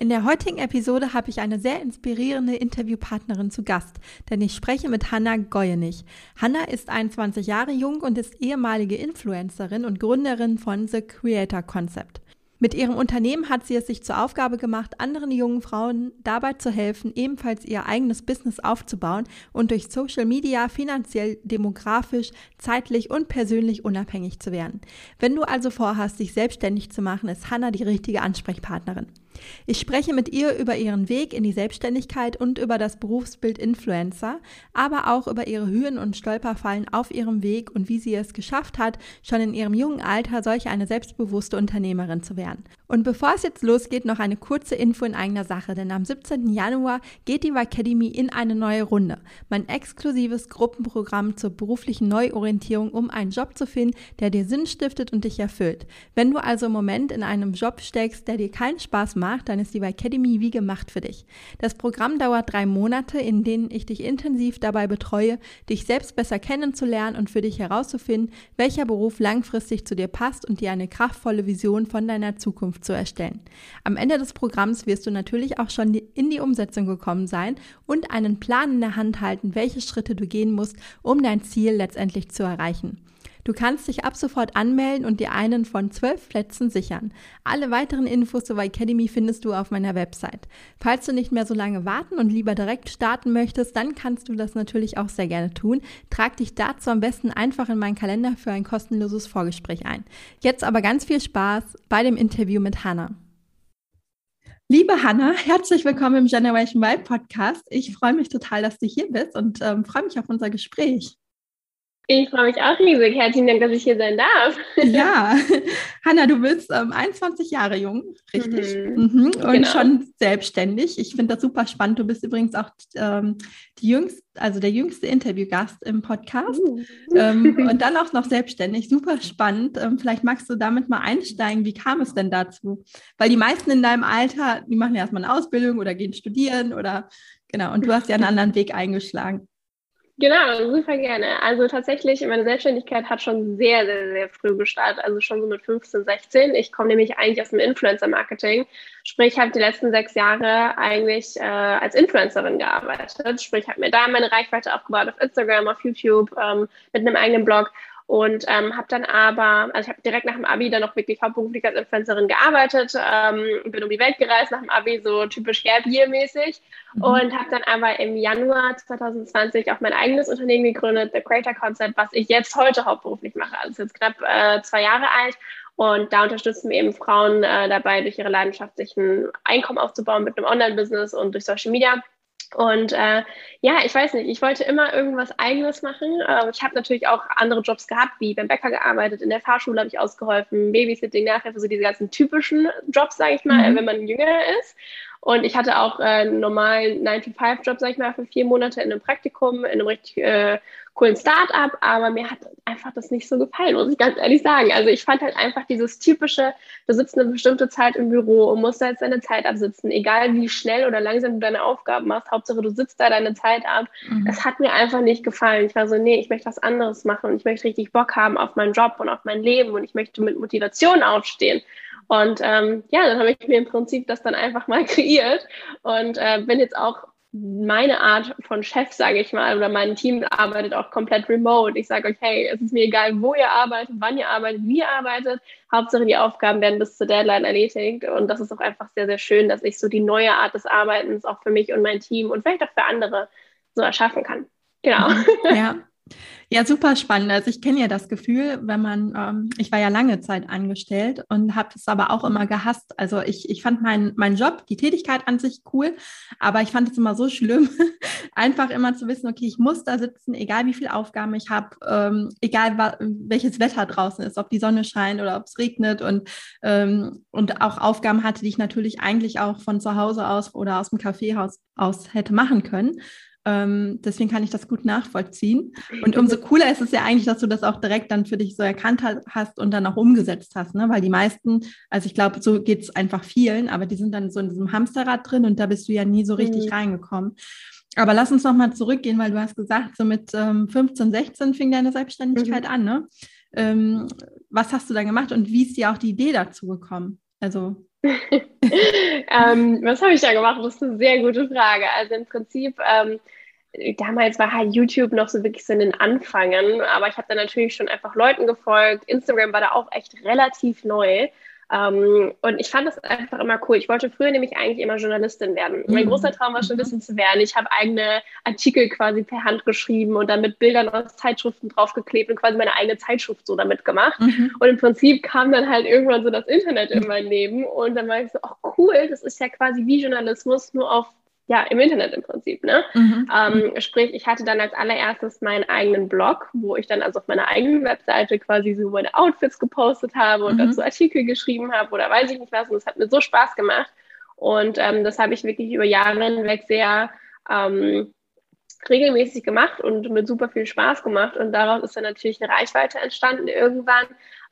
In der heutigen Episode habe ich eine sehr inspirierende Interviewpartnerin zu Gast, denn ich spreche mit Hanna Goyenich. Hanna ist 21 Jahre jung und ist ehemalige Influencerin und Gründerin von The Creator Concept. Mit ihrem Unternehmen hat sie es sich zur Aufgabe gemacht, anderen jungen Frauen dabei zu helfen, ebenfalls ihr eigenes Business aufzubauen und durch Social Media finanziell, demografisch, zeitlich und persönlich unabhängig zu werden. Wenn du also vorhast, dich selbstständig zu machen, ist Hanna die richtige Ansprechpartnerin. Ich spreche mit ihr über ihren Weg in die Selbstständigkeit und über das Berufsbild Influencer, aber auch über ihre Hürden und Stolperfallen auf ihrem Weg und wie sie es geschafft hat, schon in ihrem jungen Alter solch eine selbstbewusste Unternehmerin zu werden. Und bevor es jetzt losgeht, noch eine kurze Info in eigener Sache, denn am 17. Januar geht die Academy in eine neue Runde. Mein exklusives Gruppenprogramm zur beruflichen Neuorientierung, um einen Job zu finden, der dir Sinn stiftet und dich erfüllt. Wenn du also im Moment in einem Job steckst, der dir keinen Spaß macht, macht, dann ist die Academy wie gemacht für dich. Das Programm dauert drei Monate, in denen ich dich intensiv dabei betreue, dich selbst besser kennenzulernen und für dich herauszufinden, welcher Beruf langfristig zu dir passt und dir eine kraftvolle Vision von deiner Zukunft zu erstellen. Am Ende des Programms wirst du natürlich auch schon in die Umsetzung gekommen sein und einen Plan in der Hand halten, welche Schritte du gehen musst, um dein Ziel letztendlich zu erreichen. Du kannst dich ab sofort anmelden und dir einen von zwölf Plätzen sichern. Alle weiteren Infos zur Academy findest du auf meiner Website. Falls du nicht mehr so lange warten und lieber direkt starten möchtest, dann kannst du das natürlich auch sehr gerne tun. Trag dich dazu am besten einfach in meinen Kalender für ein kostenloses Vorgespräch ein. Jetzt aber ganz viel Spaß bei dem Interview mit Hannah. Liebe Hanna, herzlich willkommen im Generation Y Podcast. Ich freue mich total, dass du hier bist und ähm, freue mich auf unser Gespräch. Ich freue mich auch riesig. Herzlichen Dank, dass ich hier sein darf. Ja, Hanna, du bist ähm, 21 Jahre jung, richtig? Mhm. Mhm. Und genau. schon selbstständig. Ich finde das super spannend. Du bist übrigens auch ähm, die jüngste, also der jüngste Interviewgast im Podcast. Uh. Ähm, und dann auch noch selbstständig. Super spannend. Ähm, vielleicht magst du damit mal einsteigen. Wie kam es denn dazu? Weil die meisten in deinem Alter, die machen ja erstmal eine Ausbildung oder gehen studieren oder genau. Und du hast ja einen anderen Weg eingeschlagen. Genau, super gerne. Also tatsächlich, meine Selbstständigkeit hat schon sehr, sehr, sehr früh gestartet, also schon so mit 15, 16. Ich komme nämlich eigentlich aus dem Influencer-Marketing, sprich, ich habe die letzten sechs Jahre eigentlich äh, als Influencerin gearbeitet, sprich, habe mir da meine Reichweite aufgebaut auf Instagram, auf YouTube, ähm, mit einem eigenen Blog und ähm, habe dann aber, also ich habe direkt nach dem Abi dann noch wirklich hauptberuflich als Influencerin gearbeitet, ähm, bin um die Welt gereist nach dem Abi, so typisch Gap Year mäßig mhm. und habe dann aber im Januar 2020 auch mein eigenes Unternehmen gegründet, The Creator Concept, was ich jetzt heute hauptberuflich mache. Also jetzt knapp äh, zwei Jahre alt und da unterstützen wir eben Frauen äh, dabei, durch ihre Leidenschaft sich ein Einkommen aufzubauen mit einem Online-Business und durch Social Media. Und äh, ja, ich weiß nicht, ich wollte immer irgendwas Eigenes machen. Äh, ich habe natürlich auch andere Jobs gehabt, wie beim Bäcker gearbeitet, in der Fahrschule habe ich ausgeholfen, Babysitting, Nachhilfe, so diese ganzen typischen Jobs, sage ich mal, mhm. wenn man jünger ist. Und ich hatte auch äh, einen normalen 9-to-5-Job, sag ich mal, für vier Monate in einem Praktikum, in einem richtig äh, coolen Start-up, aber mir hat einfach das nicht so gefallen, muss ich ganz ehrlich sagen. Also ich fand halt einfach dieses typische, du sitzt eine bestimmte Zeit im Büro und musst da jetzt deine Zeit absitzen, egal wie schnell oder langsam du deine Aufgaben machst, Hauptsache du sitzt da deine Zeit ab. Mhm. Das hat mir einfach nicht gefallen. Ich war so, nee, ich möchte was anderes machen und ich möchte richtig Bock haben auf meinen Job und auf mein Leben und ich möchte mit Motivation aufstehen. Und ähm, ja, dann habe ich mir im Prinzip das dann einfach mal kreiert und äh, bin jetzt auch meine Art von Chef, sage ich mal, oder mein Team arbeitet auch komplett remote. Ich sage euch, hey, es ist mir egal, wo ihr arbeitet, wann ihr arbeitet, wie ihr arbeitet. Hauptsache, die Aufgaben werden bis zur Deadline erledigt. Und das ist auch einfach sehr, sehr schön, dass ich so die neue Art des Arbeitens auch für mich und mein Team und vielleicht auch für andere so erschaffen kann. Genau. Ja, Ja, super spannend. Also ich kenne ja das Gefühl, wenn man, ähm, ich war ja lange Zeit angestellt und habe es aber auch immer gehasst. Also ich, ich fand meinen mein Job, die Tätigkeit an sich cool, aber ich fand es immer so schlimm, einfach immer zu wissen, okay, ich muss da sitzen, egal wie viele Aufgaben ich habe, ähm, egal welches Wetter draußen ist, ob die Sonne scheint oder ob es regnet und, ähm, und auch Aufgaben hatte, die ich natürlich eigentlich auch von zu Hause aus oder aus dem Kaffeehaus aus hätte machen können. Ähm, deswegen kann ich das gut nachvollziehen. Und umso cooler ist es ja eigentlich, dass du das auch direkt dann für dich so erkannt hast und dann auch umgesetzt hast, ne? Weil die meisten, also ich glaube, so geht es einfach vielen, aber die sind dann so in diesem Hamsterrad drin und da bist du ja nie so richtig mhm. reingekommen. Aber lass uns nochmal zurückgehen, weil du hast gesagt, so mit ähm, 15, 16 fing deine Selbstständigkeit mhm. an, ne? Ähm, was hast du da gemacht und wie ist dir auch die Idee dazu gekommen? Also. ähm, was habe ich da gemacht? Das ist eine sehr gute Frage. Also im Prinzip, ähm, damals war halt YouTube noch so wirklich so in den Anfangen, aber ich habe da natürlich schon einfach Leuten gefolgt. Instagram war da auch echt relativ neu. Ähm, und ich fand das einfach immer cool. Ich wollte früher nämlich eigentlich immer Journalistin werden. Mhm. Mein großer Traum war schon ein bisschen zu werden. Ich habe eigene Artikel quasi per Hand geschrieben und dann mit Bildern aus Zeitschriften draufgeklebt und quasi meine eigene Zeitschrift so damit gemacht. Mhm. Und im Prinzip kam dann halt irgendwann so das Internet in mein Leben und dann war ich so, ach cool, das ist ja quasi wie Journalismus, nur auf ja, im Internet im Prinzip. Ne? Mhm. Ähm, sprich, ich hatte dann als allererstes meinen eigenen Blog, wo ich dann also auf meiner eigenen Webseite quasi so meine Outfits gepostet habe und mhm. dazu Artikel geschrieben habe oder weiß ich nicht was. Und das hat mir so Spaß gemacht. Und ähm, das habe ich wirklich über Jahre hinweg sehr ähm, regelmäßig gemacht und mit super viel Spaß gemacht. Und daraus ist dann natürlich eine Reichweite entstanden irgendwann.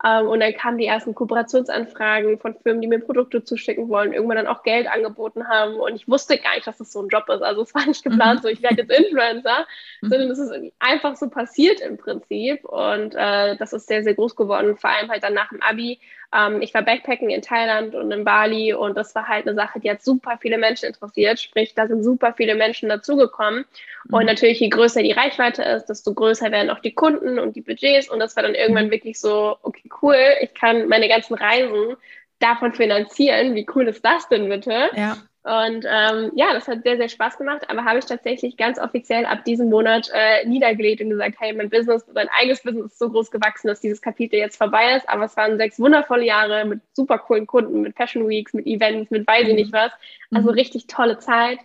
Ähm, und dann kamen die ersten Kooperationsanfragen von Firmen, die mir Produkte zuschicken wollen, irgendwann dann auch Geld angeboten haben. Und ich wusste gar nicht, dass das so ein Job ist. Also es war nicht geplant, mhm. so ich werde jetzt Influencer, mhm. sondern es ist einfach so passiert im Prinzip. Und äh, das ist sehr, sehr groß geworden, vor allem halt dann nach dem Abi ähm, ich war Backpacken in Thailand und in Bali und das war halt eine Sache, die hat super viele Menschen interessiert. Sprich, da sind super viele Menschen dazugekommen. Mhm. Und natürlich, je größer die Reichweite ist, desto größer werden auch die Kunden und die Budgets. Und das war dann irgendwann mhm. wirklich so, okay, cool, ich kann meine ganzen Reisen davon finanzieren. Wie cool ist das denn bitte? Ja. Und ähm, ja, das hat sehr, sehr Spaß gemacht, aber habe ich tatsächlich ganz offiziell ab diesem Monat äh, niedergelegt und gesagt, hey, mein Business, mein eigenes Business ist so groß gewachsen, dass dieses Kapitel jetzt vorbei ist. Aber es waren sechs wundervolle Jahre mit super coolen Kunden, mit Fashion Weeks, mit Events, mit weiß ich nicht was. Also mhm. richtig tolle Zeit.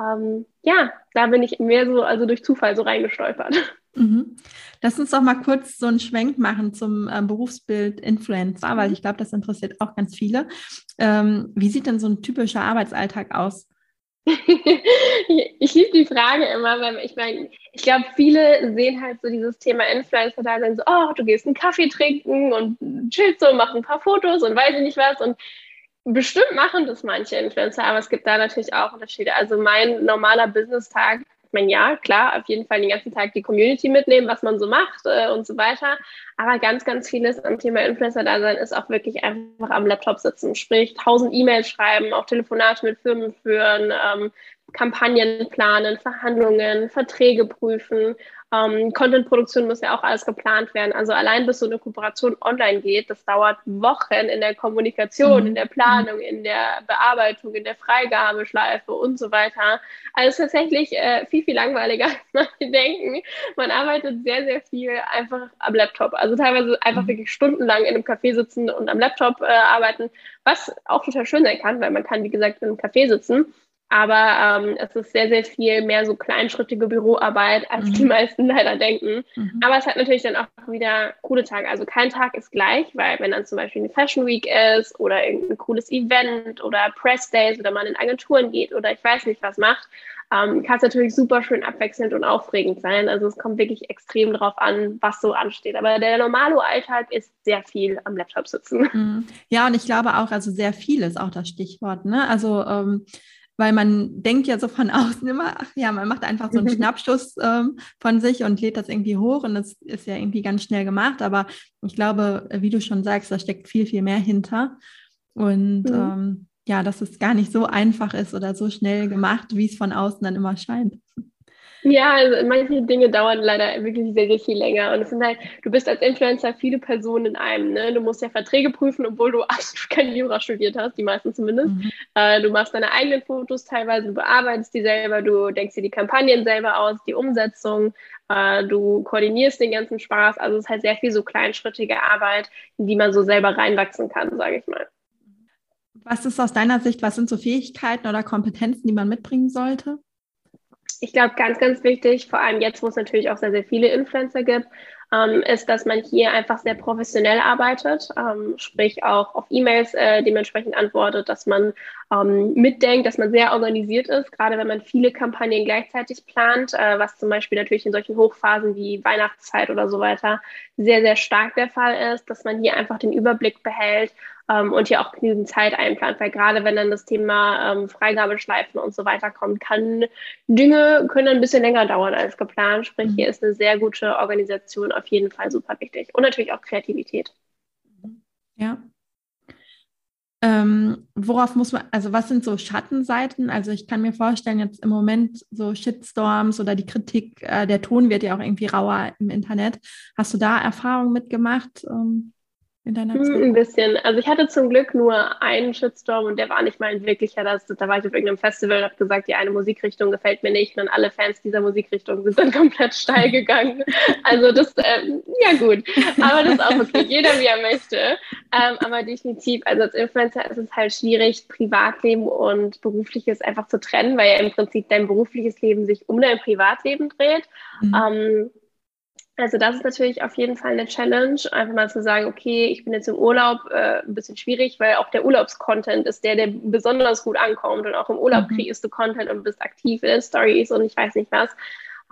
Ähm, ja, da bin ich mehr so, also durch Zufall so reingestolpert. Mhm. Lass uns doch mal kurz so einen Schwenk machen zum äh, Berufsbild Influencer, weil mhm. ich glaube, das interessiert auch ganz viele. Ähm, wie sieht denn so ein typischer Arbeitsalltag aus? ich liebe die Frage immer, weil ich meine, ich glaube, viele sehen halt so dieses Thema Influencer da, dann so, oh, du gehst einen Kaffee trinken und chillst so, mach ein paar Fotos und weiß ich nicht was. Und bestimmt machen das manche Influencer, aber es gibt da natürlich auch Unterschiede. Also mein normaler Business-Tag ich meine, ja, klar, auf jeden Fall den ganzen Tag die Community mitnehmen, was man so macht äh, und so weiter. Aber ganz, ganz vieles am Thema Influencer-Dasein ist auch wirklich einfach am Laptop sitzen. Sprich, tausend E-Mails schreiben, auch Telefonate mit Firmen führen, ähm, Kampagnen planen, Verhandlungen, Verträge prüfen. Ähm, Content-Produktion muss ja auch alles geplant werden. Also allein bis so eine Kooperation online geht, das dauert Wochen in der Kommunikation, mhm. in der Planung, in der Bearbeitung, in der Freigabeschleife und so weiter. Also tatsächlich äh, viel, viel langweiliger, als man denken. Man arbeitet sehr, sehr viel einfach am Laptop. Also teilweise einfach mhm. wirklich stundenlang in einem Café sitzen und am Laptop äh, arbeiten, was auch total schön sein kann, weil man kann, wie gesagt, in einem Café sitzen. Aber ähm, es ist sehr, sehr viel mehr so kleinschrittige Büroarbeit, als mhm. die meisten leider denken. Mhm. Aber es hat natürlich dann auch wieder coole Tage. Also kein Tag ist gleich, weil wenn dann zum Beispiel eine Fashion Week ist oder irgendein cooles Event oder Press Days oder man in Agenturen geht oder ich weiß nicht was macht, ähm, kann es natürlich super schön abwechselnd und aufregend sein. Also es kommt wirklich extrem darauf an, was so ansteht. Aber der normale Alltag ist sehr viel am Laptop sitzen. Mhm. Ja, und ich glaube auch, also sehr viel ist auch das Stichwort. Ne? Also ähm, weil man denkt ja so von außen immer, ach ja, man macht einfach so einen Schnappschuss ähm, von sich und lädt das irgendwie hoch und das ist ja irgendwie ganz schnell gemacht. Aber ich glaube, wie du schon sagst, da steckt viel, viel mehr hinter. Und mhm. ähm, ja, dass es gar nicht so einfach ist oder so schnell gemacht, wie es von außen dann immer scheint. Ja, also manche Dinge dauern leider wirklich sehr, sehr viel länger. Und es sind halt, du bist als Influencer viele Personen in einem. Ne? Du musst ja Verträge prüfen, obwohl du absolut kein Jura studiert hast, die meisten zumindest. Mhm. Äh, du machst deine eigenen Fotos teilweise, du bearbeitest die selber, du denkst dir die Kampagnen selber aus, die Umsetzung, äh, du koordinierst den ganzen Spaß. Also es ist halt sehr viel so kleinschrittige Arbeit, in die man so selber reinwachsen kann, sage ich mal. Was ist aus deiner Sicht, was sind so Fähigkeiten oder Kompetenzen, die man mitbringen sollte? Ich glaube, ganz, ganz wichtig, vor allem jetzt, wo es natürlich auch sehr, sehr viele Influencer gibt, ähm, ist, dass man hier einfach sehr professionell arbeitet, ähm, sprich auch auf E-Mails äh, dementsprechend antwortet, dass man ähm, mitdenkt, dass man sehr organisiert ist, gerade wenn man viele Kampagnen gleichzeitig plant, äh, was zum Beispiel natürlich in solchen Hochphasen wie Weihnachtszeit oder so weiter sehr, sehr stark der Fall ist, dass man hier einfach den Überblick behält ähm, und hier auch genügend Zeit einplant, weil gerade wenn dann das Thema ähm, Freigabeschleifen und so weiter kommt, kann Dinge können ein bisschen länger dauern als geplant. Sprich, hier mhm. ist eine sehr gute Organisation auf jeden Fall super wichtig und natürlich auch Kreativität. Ja. Ähm, worauf muss man, also was sind so Schattenseiten? Also ich kann mir vorstellen, jetzt im Moment so Shitstorms oder die Kritik, äh, der Ton wird ja auch irgendwie rauer im Internet. Hast du da Erfahrungen mitgemacht? Ähm? In deiner hm, Zeit? Ein bisschen. Also ich hatte zum Glück nur einen Shitstorm und der war nicht mal ein wirklicher. Das, da war ich auf irgendeinem Festival und habe gesagt, die eine Musikrichtung gefällt mir nicht. Und alle Fans dieser Musikrichtung sind dann komplett steil gegangen. Also das, ähm, ja gut. Aber das ist auch okay. Jeder wie er möchte. Ähm, aber definitiv, also als Influencer ist es halt schwierig, Privatleben und Berufliches einfach zu trennen, weil ja im Prinzip dein berufliches Leben sich um dein Privatleben dreht. Mhm. Ähm, also das ist natürlich auf jeden Fall eine Challenge, einfach mal zu sagen, okay, ich bin jetzt im Urlaub, äh, ein bisschen schwierig, weil auch der Urlaubscontent ist der, der besonders gut ankommt und auch im Urlaub mhm. kriegst du Content und bist aktiv in Stories und ich weiß nicht was.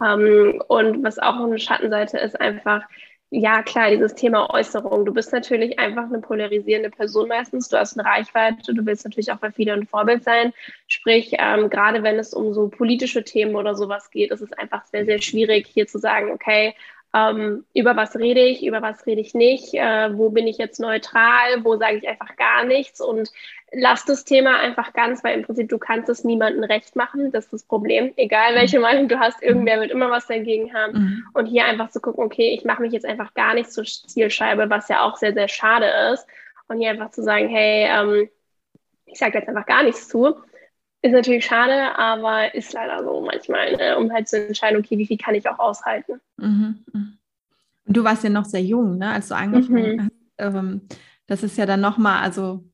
Ähm, und was auch eine Schattenseite ist, einfach, ja klar, dieses Thema Äußerung. Du bist natürlich einfach eine polarisierende Person meistens. Du hast eine Reichweite, du willst natürlich auch bei vielen ein Vorbild sein. Sprich, ähm, gerade wenn es um so politische Themen oder sowas geht, ist es einfach sehr, sehr schwierig, hier zu sagen, okay, ähm, über was rede ich, über was rede ich nicht, äh, wo bin ich jetzt neutral, wo sage ich einfach gar nichts und lass das Thema einfach ganz, weil im Prinzip du kannst es niemandem recht machen, das ist das Problem. Egal welche mhm. Meinung du hast, irgendwer wird immer was dagegen haben. Mhm. Und hier einfach zu gucken, okay, ich mache mich jetzt einfach gar nicht zur Zielscheibe, was ja auch sehr, sehr schade ist. Und hier einfach zu sagen, hey, ähm, ich sage jetzt einfach gar nichts zu. Ist natürlich schade, aber ist leider so manchmal, ne? um halt zu entscheiden, okay, wie viel kann ich auch aushalten. Mhm. mhm. Du warst ja noch sehr jung, ne, als du angefangen mhm. hast. Ähm, das ist ja dann nochmal, also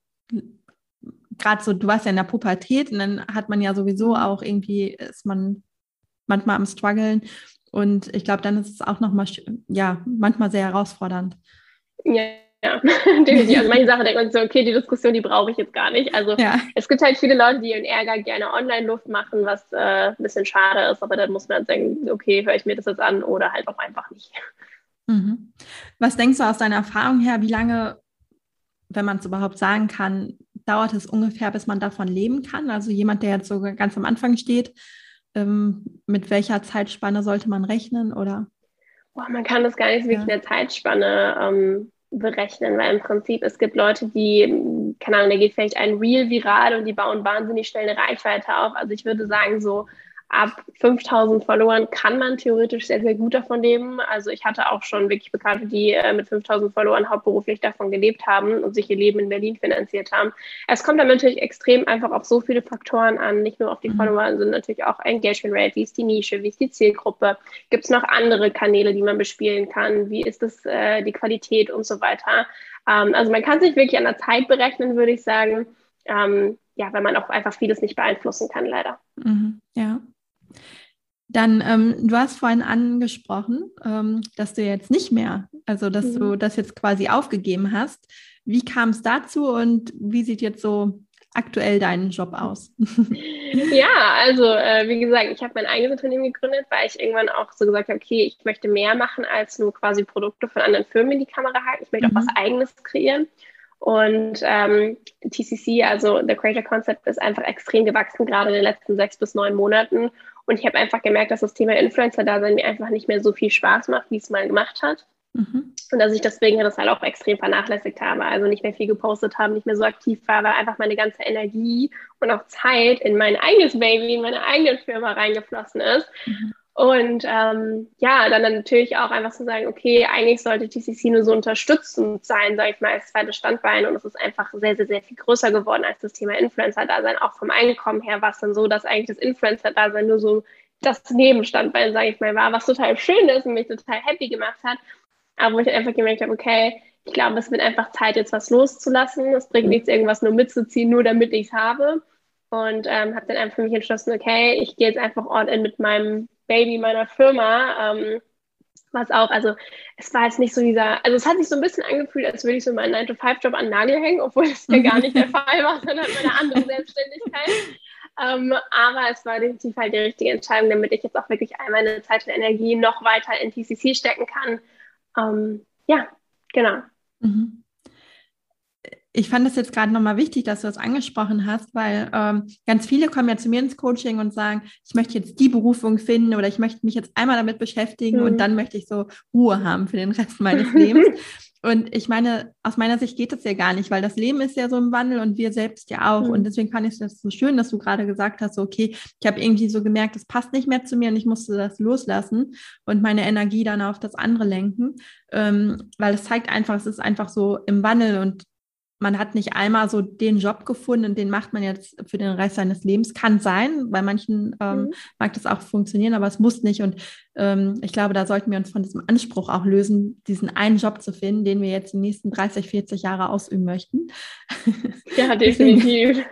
gerade so, du warst ja in der Pubertät und dann hat man ja sowieso auch irgendwie, ist man manchmal am struggeln und ich glaube, dann ist es auch nochmal, ja, manchmal sehr herausfordernd. Ja, ja, definitiv. Also manche Sachen denkt man so, okay, die Diskussion, die brauche ich jetzt gar nicht. Also ja. es gibt halt viele Leute, die ihren Ärger gerne Online-Luft machen, was äh, ein bisschen schade ist, aber dann muss man dann denken, okay, höre ich mir das jetzt an oder halt auch einfach nicht. Mhm. Was denkst du aus deiner Erfahrung her, wie lange, wenn man es überhaupt sagen kann, dauert es ungefähr, bis man davon leben kann? Also jemand, der jetzt so ganz am Anfang steht, ähm, mit welcher Zeitspanne sollte man rechnen oder? Boah, man kann das gar nicht wirklich ja. in der Zeitspanne ähm, berechnen, weil im Prinzip es gibt Leute, die, keine Ahnung, da geht vielleicht ein Reel viral und die bauen wahnsinnig schnell eine Reichweite auf. Also ich würde sagen, so ab 5000 Followern kann man theoretisch sehr, sehr gut davon leben. Also ich hatte auch schon wirklich Bekannte, die äh, mit 5000 Followern hauptberuflich davon gelebt haben und sich ihr Leben in Berlin finanziert haben. Es kommt dann natürlich extrem einfach auf so viele Faktoren an, nicht nur auf die mhm. Follower, sondern natürlich auch Engagement Rate, wie ist die Nische, wie ist die Zielgruppe, gibt es noch andere Kanäle, die man bespielen kann, wie ist das, äh, die Qualität und so weiter. Ähm, also man kann sich wirklich an der Zeit berechnen, würde ich sagen. Ähm, ja, weil man auch einfach vieles nicht beeinflussen kann, leider. Mhm, ja. Dann, ähm, du hast vorhin angesprochen, ähm, dass du jetzt nicht mehr, also dass mhm. du das jetzt quasi aufgegeben hast. Wie kam es dazu und wie sieht jetzt so aktuell dein Job aus? ja, also äh, wie gesagt, ich habe mein eigenes Unternehmen gegründet, weil ich irgendwann auch so gesagt habe, okay, ich möchte mehr machen als nur quasi Produkte von anderen Firmen in die Kamera halten. Ich möchte mhm. auch was eigenes kreieren. Und ähm, TCC, also der Creator Concept, ist einfach extrem gewachsen, gerade in den letzten sechs bis neun Monaten. Und ich habe einfach gemerkt, dass das Thema Influencer-Dasein mir einfach nicht mehr so viel Spaß macht, wie es mal gemacht hat. Mhm. Und dass ich deswegen das halt auch extrem vernachlässigt habe. Also nicht mehr viel gepostet habe, nicht mehr so aktiv war, weil einfach meine ganze Energie und auch Zeit in mein eigenes Baby, in meine eigene Firma reingeflossen ist. Mhm. Und ähm, ja, dann, dann natürlich auch einfach zu sagen, okay, eigentlich sollte TCC nur so unterstützend sein, sage ich mal, als zweites Standbein. Und es ist einfach sehr, sehr, sehr viel größer geworden als das Thema Influencer-Dasein. Auch vom Einkommen her war es dann so, dass eigentlich das Influencer-Dasein nur so das Nebenstandbein, sage ich mal, war, was total schön ist und mich total happy gemacht hat. Aber wo ich einfach gemerkt habe, okay, ich glaube, es wird einfach Zeit, jetzt was loszulassen. Es bringt nichts, irgendwas nur mitzuziehen, nur damit ich es habe. Und ähm, habe dann einfach für mich entschlossen, okay, ich gehe jetzt einfach all in mit meinem Baby meiner Firma, ähm, was auch, also es war jetzt nicht so dieser, also es hat sich so ein bisschen angefühlt, als würde ich so meinen 9-to-5-Job an den Nagel hängen, obwohl es ja gar nicht der Fall war, sondern meine andere Selbstständigkeit. Ähm, aber es war definitiv halt die richtige Entscheidung, damit ich jetzt auch wirklich all meine Zeit und Energie noch weiter in TCC stecken kann. Ähm, ja, genau. Mhm ich fand es jetzt gerade nochmal wichtig, dass du das angesprochen hast, weil ähm, ganz viele kommen ja zu mir ins Coaching und sagen, ich möchte jetzt die Berufung finden oder ich möchte mich jetzt einmal damit beschäftigen mhm. und dann möchte ich so Ruhe haben für den Rest meines Lebens. Und ich meine, aus meiner Sicht geht das ja gar nicht, weil das Leben ist ja so im Wandel und wir selbst ja auch. Mhm. Und deswegen fand ich das so schön, dass du gerade gesagt hast, so, okay, ich habe irgendwie so gemerkt, das passt nicht mehr zu mir und ich musste das loslassen und meine Energie dann auf das andere lenken. Ähm, weil es zeigt einfach, es ist einfach so im Wandel und man hat nicht einmal so den Job gefunden und den macht man jetzt für den Rest seines Lebens. Kann sein, bei manchen ähm, mhm. mag das auch funktionieren, aber es muss nicht. Und ähm, ich glaube, da sollten wir uns von diesem Anspruch auch lösen, diesen einen Job zu finden, den wir jetzt die nächsten 30, 40 Jahre ausüben möchten. Ja, definitiv.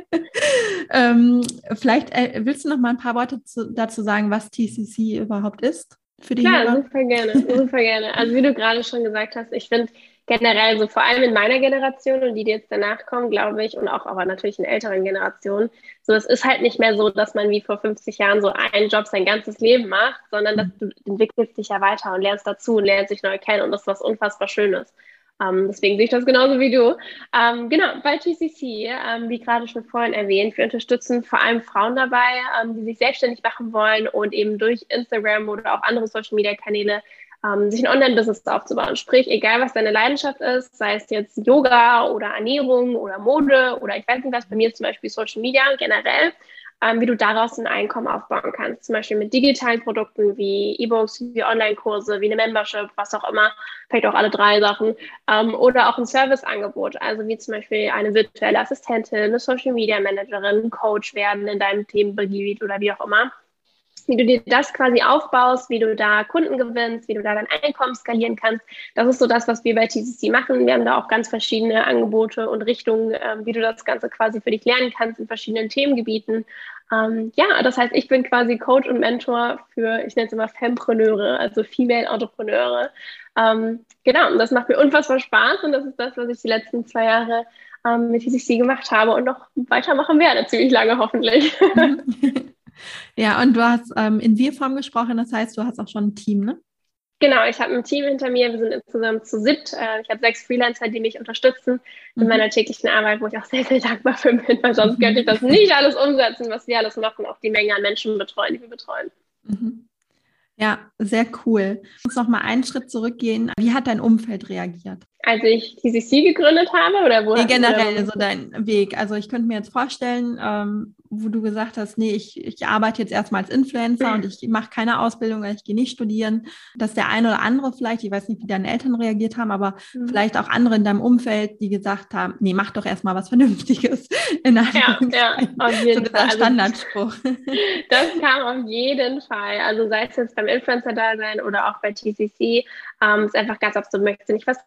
ähm, vielleicht äh, willst du noch mal ein paar Worte zu, dazu sagen, was TCC überhaupt ist? Für die ja, super gerne, super gerne. Also wie du gerade schon gesagt hast, ich finde generell so vor allem in meiner Generation und die, die jetzt danach kommen, glaube ich, und auch aber natürlich in älteren Generationen, so es ist halt nicht mehr so, dass man wie vor 50 Jahren so einen Job sein ganzes Leben macht, sondern dass du entwickelst dich ja weiter und lernst dazu und lernst dich neu kennen und das ist was unfassbar Schönes. Ähm, deswegen sehe ich das genauso wie du. Ähm, genau, bei GCC, ähm, wie gerade schon vorhin erwähnt, wir unterstützen vor allem Frauen dabei, ähm, die sich selbstständig machen wollen und eben durch Instagram oder auch andere Social-Media-Kanäle ähm, sich ein Online-Business aufzubauen. Sprich, egal was deine Leidenschaft ist, sei es jetzt Yoga oder Ernährung oder Mode oder ich weiß nicht was, bei mir zum Beispiel Social Media generell, ähm, wie du daraus ein Einkommen aufbauen kannst. Zum Beispiel mit digitalen Produkten wie E-Books, wie Online-Kurse, wie eine Membership, was auch immer, vielleicht auch alle drei Sachen. Ähm, oder auch ein Serviceangebot, also wie zum Beispiel eine virtuelle Assistentin, eine Social Media Managerin, Coach werden in deinem Themengebiet oder wie auch immer wie du dir das quasi aufbaust, wie du da Kunden gewinnst, wie du da dein Einkommen skalieren kannst. Das ist so das, was wir bei TCC machen. Wir haben da auch ganz verschiedene Angebote und Richtungen, ähm, wie du das Ganze quasi für dich lernen kannst in verschiedenen Themengebieten. Ähm, ja, das heißt, ich bin quasi Coach und Mentor für, ich nenne es immer Fempreneure, also Female Entrepreneure. Ähm, genau, und das macht mir unfassbar Spaß und das ist das, was ich die letzten zwei Jahre ähm, mit TCC gemacht habe und noch weitermachen werde, ziemlich lange hoffentlich. Ja, und du hast ähm, in Wir-Form gesprochen, das heißt, du hast auch schon ein Team, ne? Genau, ich habe ein Team hinter mir. Wir sind insgesamt zu siebt. Äh, ich habe sechs Freelancer, die mich unterstützen in mhm. meiner täglichen Arbeit, wo ich auch sehr, sehr dankbar für bin, weil sonst könnte ich das nicht alles umsetzen, was wir alles machen, auch die Menge an Menschen betreuen, die wir betreuen. Mhm. Ja, sehr cool. Uns noch mal einen Schritt zurückgehen. Wie hat dein Umfeld reagiert? Als ich TCC gegründet habe oder wo? Nee, generell so dein Weg. Also ich könnte mir jetzt vorstellen, ähm, wo du gesagt hast, nee, ich, ich arbeite jetzt erstmal als Influencer und ich mache keine Ausbildung, ich gehe nicht studieren, dass der eine oder andere vielleicht, ich weiß nicht, wie deine Eltern reagiert haben, aber mhm. vielleicht auch andere in deinem Umfeld, die gesagt haben, nee, mach doch erstmal was Vernünftiges. In ja, ja, auf jeden so Fall. Standardspruch. das kam auf jeden Fall. Also sei es jetzt beim Influencer-Dasein oder auch bei TCC, ähm, ist einfach ganz oft so, möchtest du nicht was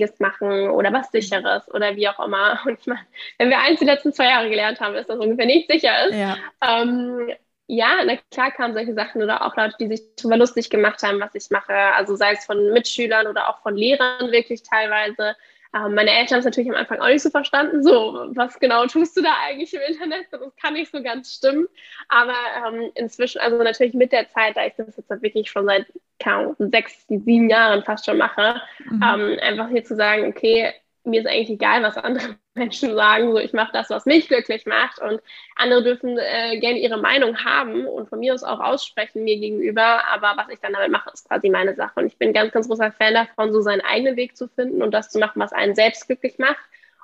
Richtiges machen oder was Sicheres oder wie auch immer. Und ich meine, wenn wir eins die letzten zwei Jahre gelernt haben, ist das ungefähr nicht sicher ist. Ja. Ähm, ja, na klar kamen solche Sachen oder auch Leute, die sich darüber lustig gemacht haben, was ich mache. Also sei es von Mitschülern oder auch von Lehrern wirklich teilweise. Ähm, meine Eltern haben es natürlich am Anfang auch nicht so verstanden. So, was genau tust du da eigentlich im Internet? Das kann nicht so ganz stimmen. Aber ähm, inzwischen, also natürlich mit der Zeit, da ich das jetzt wirklich schon seit kaum sechs, sieben Jahren fast schon mache, mhm. ähm, einfach hier zu sagen, okay, mir ist eigentlich egal, was andere Menschen sagen. So, ich mache das, was mich glücklich macht. Und andere dürfen äh, gerne ihre Meinung haben und von mir aus auch aussprechen mir gegenüber. Aber was ich dann damit mache, ist quasi meine Sache. Und ich bin ganz, ganz großer Fan davon, so seinen eigenen Weg zu finden und das zu machen, was einen selbst glücklich macht.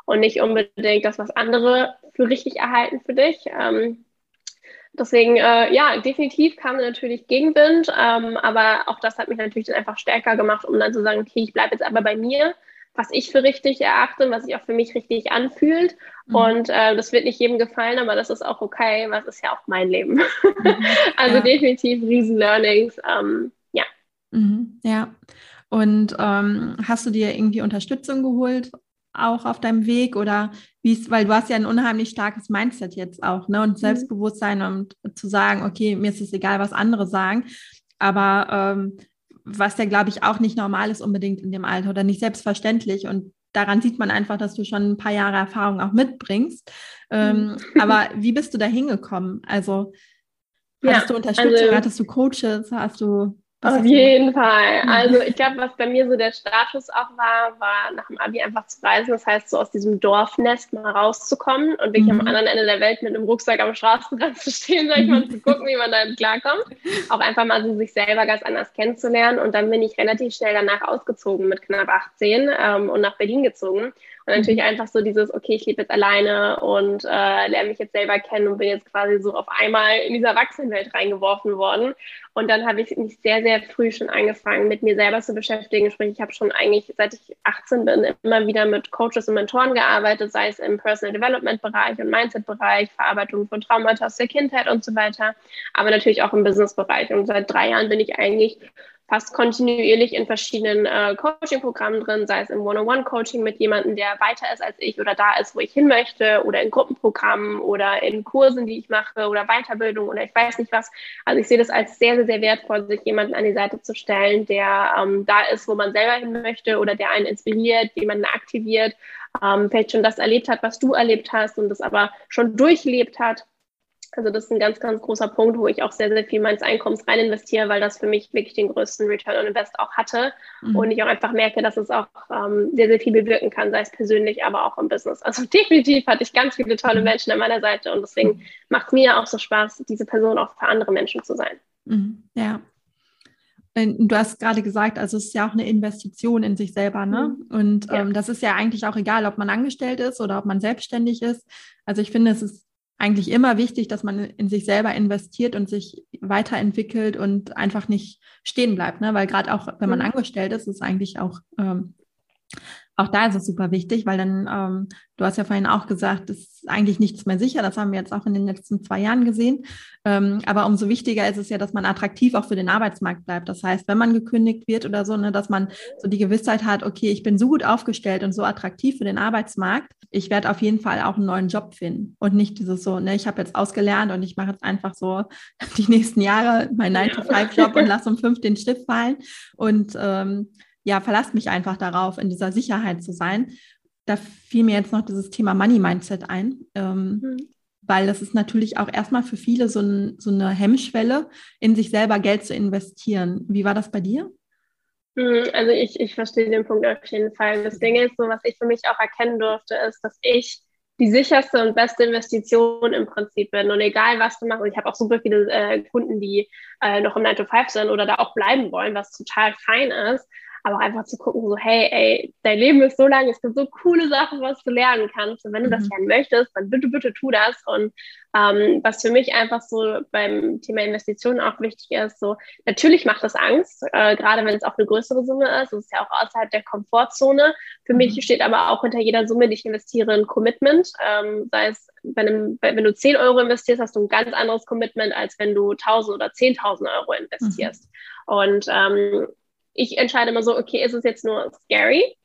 Und nicht unbedingt das, was andere für richtig erhalten für dich. Ähm, Deswegen, äh, ja, definitiv kam natürlich Gegenwind, ähm, aber auch das hat mich natürlich dann einfach stärker gemacht, um dann zu sagen, okay, ich bleibe jetzt aber bei mir was ich für richtig erachte, was sich auch für mich richtig anfühlt. Mhm. Und äh, das wird nicht jedem gefallen, aber das ist auch okay, was ist ja auch mein Leben. Mhm. also ja. definitiv riesen Learnings. Ähm, ja. Mhm. Ja. Und ähm, hast du dir irgendwie Unterstützung geholt, auch auf deinem Weg oder wie es, weil du hast ja ein unheimlich starkes Mindset jetzt auch, ne? Und mhm. Selbstbewusstsein, um zu sagen, okay, mir ist es egal, was andere sagen. Aber ähm, was ja, glaube ich, auch nicht normal ist unbedingt in dem Alter oder nicht selbstverständlich. Und daran sieht man einfach, dass du schon ein paar Jahre Erfahrung auch mitbringst. Ähm, mhm. aber wie bist du da hingekommen? Also hattest ja, du Unterstützung, also, hattest du Coaches, hast du auf jeden Fall. Mhm. Also ich glaube, was bei mir so der Status auch war, war nach dem Abi einfach zu reisen. Das heißt, so aus diesem Dorfnest mal rauszukommen und wirklich mhm. am anderen Ende der Welt mit einem Rucksack am Straßenrand zu stehen, sag ich mal, zu gucken, wie man da klarkommt. Auch einfach mal so sich selber ganz anders kennenzulernen. Und dann bin ich relativ schnell danach ausgezogen mit knapp 18 ähm, und nach Berlin gezogen. Und natürlich mhm. einfach so dieses, okay, ich lebe jetzt alleine und äh, lerne mich jetzt selber kennen und bin jetzt quasi so auf einmal in diese Erwachsenenwelt reingeworfen worden. Und dann habe ich mich sehr, sehr früh schon angefangen, mit mir selber zu beschäftigen. Sprich, ich habe schon eigentlich, seit ich 18 bin, immer wieder mit Coaches und Mentoren gearbeitet, sei es im Personal Development Bereich und Mindset Bereich, Verarbeitung von Traumata aus der Kindheit und so weiter, aber natürlich auch im Business Bereich. Und seit drei Jahren bin ich eigentlich fast kontinuierlich in verschiedenen äh, Coaching-Programmen drin, sei es im One-on-One-Coaching mit jemandem, der weiter ist als ich oder da ist, wo ich hin möchte, oder in Gruppenprogrammen oder in Kursen, die ich mache oder Weiterbildung oder ich weiß nicht was. Also ich sehe das als sehr, sehr, sehr wertvoll, sich jemanden an die Seite zu stellen, der ähm, da ist, wo man selber hin möchte oder der einen inspiriert, jemanden aktiviert, ähm, vielleicht schon das erlebt hat, was du erlebt hast und das aber schon durchlebt hat also das ist ein ganz, ganz großer Punkt, wo ich auch sehr, sehr viel meines Einkommens rein investiere, weil das für mich wirklich den größten Return on Invest auch hatte. Mhm. Und ich auch einfach merke, dass es auch ähm, sehr, sehr viel bewirken kann, sei es persönlich, aber auch im Business. Also definitiv hatte ich ganz viele tolle mhm. Menschen an meiner Seite und deswegen mhm. macht es mir auch so Spaß, diese Person auch für andere Menschen zu sein. Mhm. Ja, Du hast gerade gesagt, also es ist ja auch eine Investition in sich selber, ne? Mhm. Und ja. ähm, das ist ja eigentlich auch egal, ob man angestellt ist oder ob man selbstständig ist. Also ich finde, es ist eigentlich immer wichtig, dass man in sich selber investiert und sich weiterentwickelt und einfach nicht stehen bleibt. Ne? Weil gerade auch, wenn man mhm. angestellt ist, ist eigentlich auch ähm, auch da ist es super wichtig, weil dann, ähm, du hast ja vorhin auch gesagt, es ist eigentlich nichts mehr sicher. Das haben wir jetzt auch in den letzten zwei Jahren gesehen. Ähm, aber umso wichtiger ist es ja, dass man attraktiv auch für den Arbeitsmarkt bleibt. Das heißt, wenn man gekündigt wird oder so, ne, dass man so die Gewissheit hat, okay, ich bin so gut aufgestellt und so attraktiv für den Arbeitsmarkt, ich werde auf jeden Fall auch einen neuen Job finden. Und nicht dieses so, ne, ich habe jetzt ausgelernt und ich mache jetzt einfach so die nächsten Jahre meinen 9-to-5-Job und lasse um fünf den Stift fallen. Und ähm, ja, verlasst mich einfach darauf, in dieser Sicherheit zu sein. Da fiel mir jetzt noch dieses Thema Money Mindset ein, ähm, mhm. weil das ist natürlich auch erstmal für viele so, ein, so eine Hemmschwelle, in sich selber Geld zu investieren. Wie war das bei dir? Mhm, also ich, ich verstehe den Punkt auf jeden Fall. Das Ding ist, so was ich für mich auch erkennen durfte, ist, dass ich die sicherste und beste Investition im Prinzip bin. Und egal, was du machst, und ich habe auch super viele äh, Kunden, die äh, noch im 9 to 5 sind oder da auch bleiben wollen, was total fein ist aber einfach zu gucken, so, hey, ey, dein Leben ist so lang, es gibt so coole Sachen, was du lernen kannst. Und wenn du das mhm. lernen möchtest, dann bitte, bitte tu das. Und ähm, was für mich einfach so beim Thema Investitionen auch wichtig ist, so, natürlich macht das Angst, äh, gerade wenn es auch eine größere Summe ist. Es ist ja auch außerhalb der Komfortzone. Für mhm. mich steht aber auch hinter jeder Summe, die ich investiere, ein Commitment. Ähm, sei es, wenn, wenn du 10 Euro investierst, hast du ein ganz anderes Commitment, als wenn du 1000 oder 10.000 Euro investierst. Mhm. Und ähm, ich entscheide immer so, okay, ist es jetzt nur scary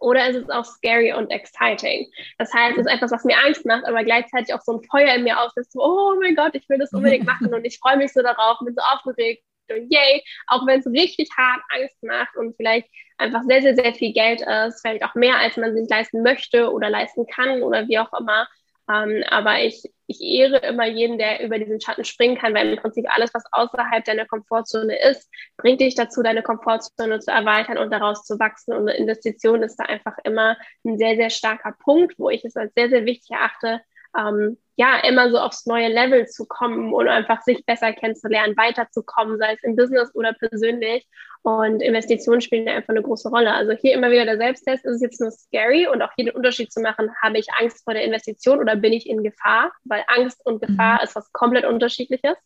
oder ist es auch scary und exciting? Das heißt, es ist etwas, was mir Angst macht, aber gleichzeitig auch so ein Feuer in mir auslöst, so, oh mein Gott, ich will das unbedingt machen und ich freue mich so darauf, bin so aufgeregt und yay, auch wenn es richtig hart Angst macht und vielleicht einfach sehr, sehr, sehr viel Geld ist, vielleicht auch mehr, als man sich leisten möchte oder leisten kann oder wie auch immer. Ähm, aber ich, ich ehre immer jeden, der über diesen Schatten springen kann, weil im Prinzip alles, was außerhalb deiner Komfortzone ist, bringt dich dazu, deine Komfortzone zu erweitern und daraus zu wachsen. Und Investition ist da einfach immer ein sehr, sehr starker Punkt, wo ich es als sehr, sehr wichtig erachte, ähm, ja, immer so aufs neue Level zu kommen und einfach sich besser kennenzulernen, weiterzukommen, sei es im Business oder persönlich. Und Investitionen spielen einfach eine große Rolle. Also hier immer wieder der Selbsttest, ist es jetzt nur scary und auch hier den Unterschied zu machen, habe ich Angst vor der Investition oder bin ich in Gefahr? Weil Angst und Gefahr mhm. ist was komplett unterschiedliches.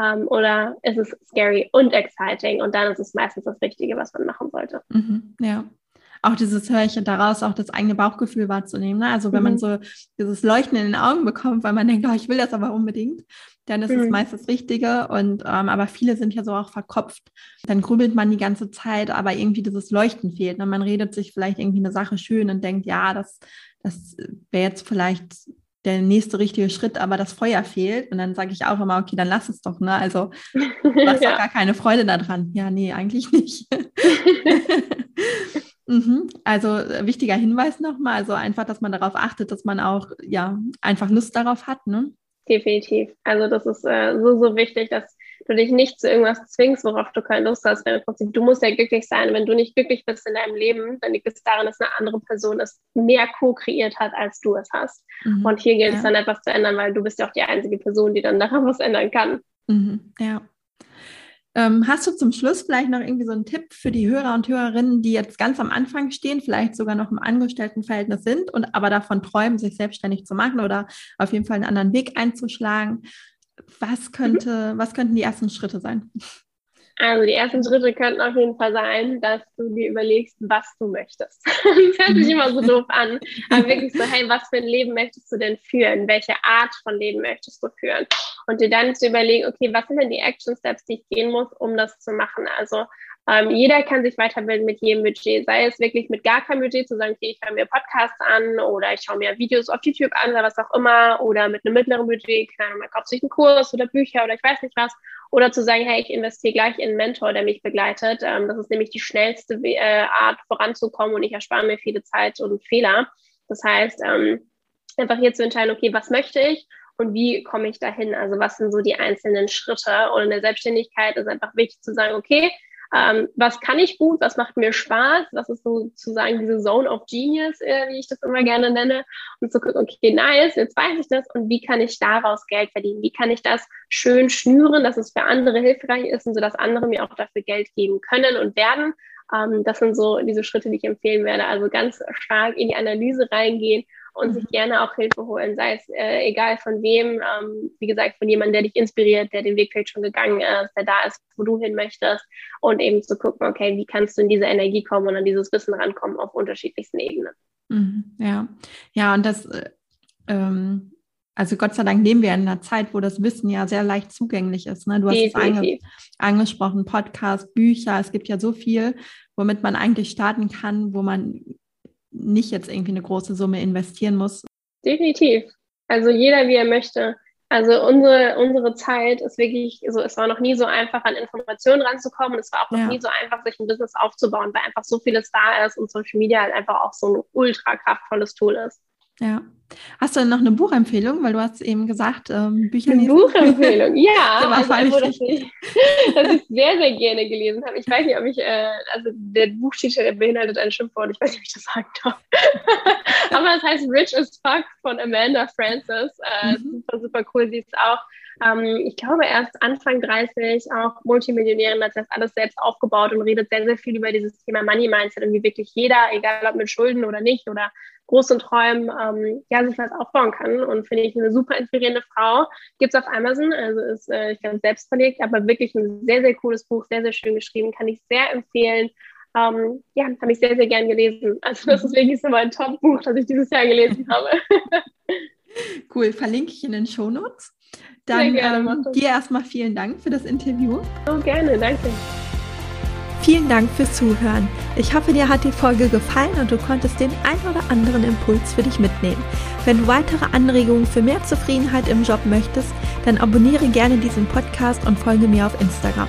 Um, ähm, oder ist es scary und exciting? Und dann ist es meistens das Richtige, was man machen sollte. Mhm, ja auch dieses ich daraus auch das eigene Bauchgefühl wahrzunehmen. Ne? Also wenn mhm. man so dieses Leuchten in den Augen bekommt, weil man denkt, oh, ich will das aber unbedingt, dann ist mhm. es meist das Richtige. Und ähm, aber viele sind ja so auch verkopft. Dann grübelt man die ganze Zeit, aber irgendwie dieses Leuchten fehlt. Ne? Man redet sich vielleicht irgendwie eine Sache schön und denkt, ja, das, das wäre jetzt vielleicht der nächste richtige Schritt, aber das Feuer fehlt. Und dann sage ich auch immer, okay, dann lass es doch, ne? Also du hast ja. gar keine Freude daran. Ja, nee, eigentlich nicht. mhm. Also äh, wichtiger Hinweis nochmal, also einfach, dass man darauf achtet, dass man auch ja einfach Lust darauf hat, ne? Definitiv. Also das ist äh, so, so wichtig, dass du dich nicht zu irgendwas zwingst, worauf du keine Lust hast. Weil im Prinzip, du musst ja glücklich sein. Wenn du nicht glücklich bist in deinem Leben, dann liegt es daran, dass eine andere Person es mehr co-kreiert hat, als du es hast. Mhm. Und hier gilt ja. es dann etwas zu ändern, weil du bist ja auch die einzige Person, die dann daran was ändern kann. Mhm. Ja. Ähm, hast du zum Schluss vielleicht noch irgendwie so einen Tipp für die Hörer und Hörerinnen, die jetzt ganz am Anfang stehen, vielleicht sogar noch im Angestelltenverhältnis sind und aber davon träumen, sich selbstständig zu machen oder auf jeden Fall einen anderen Weg einzuschlagen? Was könnte, mhm. was könnten die ersten Schritte sein? Also die ersten Schritte könnten auf jeden Fall sein, dass du dir überlegst, was du möchtest. das hört sich immer so doof an, aber wirklich so, hey, was für ein Leben möchtest du denn führen? Welche Art von Leben möchtest du führen? Und dir dann zu überlegen, okay, was sind denn die Action Steps, die ich gehen muss, um das zu machen? Also ähm, jeder kann sich weiterbilden mit jedem Budget, sei es wirklich mit gar keinem Budget zu sagen, okay, ich höre mir Podcasts an oder ich schaue mir Videos auf YouTube an oder was auch immer oder mit einem mittleren Budget, keine Ahnung, man kauft sich einen Kurs oder Bücher oder ich weiß nicht was oder zu sagen, hey, ich investiere gleich in einen Mentor, der mich begleitet. Ähm, das ist nämlich die schnellste äh, Art voranzukommen und ich erspare mir viele Zeit und Fehler. Das heißt, ähm, einfach hier zu entscheiden, okay, was möchte ich und wie komme ich dahin? Also was sind so die einzelnen Schritte? Und in der Selbstständigkeit ist einfach wichtig zu sagen, okay, ähm, was kann ich gut, was macht mir Spaß, was ist sozusagen diese Zone of Genius, äh, wie ich das immer gerne nenne, und zu gucken, okay, nice, jetzt weiß ich das und wie kann ich daraus Geld verdienen, wie kann ich das schön schnüren, dass es für andere hilfreich ist und so, dass andere mir auch dafür Geld geben können und werden. Ähm, das sind so diese Schritte, die ich empfehlen werde. Also ganz stark in die Analyse reingehen und sich mhm. gerne auch Hilfe holen, sei es äh, egal von wem, ähm, wie gesagt, von jemandem, der dich inspiriert, der den Weg vielleicht schon gegangen ist, der da ist, wo du hin möchtest und eben zu gucken, okay, wie kannst du in diese Energie kommen und an dieses Wissen rankommen auf unterschiedlichsten Ebenen. Mhm, ja, ja, und das, äh, ähm, also Gott sei Dank leben wir in einer Zeit, wo das Wissen ja sehr leicht zugänglich ist. Ne? Du hast es ange angesprochen, Podcast, Bücher, es gibt ja so viel, womit man eigentlich starten kann, wo man nicht jetzt irgendwie eine große Summe investieren muss. Definitiv. Also jeder, wie er möchte. Also unsere, unsere Zeit ist wirklich so, es war noch nie so einfach, an Informationen ranzukommen. Es war auch noch ja. nie so einfach, sich ein Business aufzubauen, weil einfach so vieles da ist und Social Media halt einfach auch so ein ultra kraftvolles Tool ist. Ja. Hast du denn noch eine Buchempfehlung? Weil du hast eben gesagt, ähm, Bücher Eine Buchempfehlung, ja. also einfach, dass, ich, dass ich sehr, sehr gerne gelesen habe. Ich weiß nicht, ob ich, äh, also der Buchtitel beinhaltet ein Schimpfwort, ich weiß nicht, ob ich das sagen darf. Aber es heißt Rich as Fuck von Amanda Francis. Äh, mhm. Super, super cool. Sie ist auch ähm, ich glaube, erst Anfang 30 auch Multimillionärin, hat das alles selbst aufgebaut und redet sehr, sehr viel über dieses Thema Money Mindset und wie wirklich jeder, egal ob mit Schulden oder nicht oder großen Träumen, ähm, ja, sich was aufbauen kann. Und finde ich eine super inspirierende Frau. Gibt es auf Amazon, also ist, äh, ich glaube, selbst verlegt, aber wirklich ein sehr, sehr cooles Buch, sehr, sehr schön geschrieben, kann ich sehr empfehlen. Ähm, ja, habe ich sehr, sehr gern gelesen. Also das ist wirklich so mein Top-Buch, das ich dieses Jahr gelesen habe. cool, verlinke ich in den Shownotes. Dann gerne, ähm, dir erstmal vielen Dank für das Interview. Oh, gerne, danke. Vielen Dank fürs Zuhören. Ich hoffe, dir hat die Folge gefallen und du konntest den ein oder anderen Impuls für dich mitnehmen. Wenn du weitere Anregungen für mehr Zufriedenheit im Job möchtest, dann abonniere gerne diesen Podcast und folge mir auf Instagram.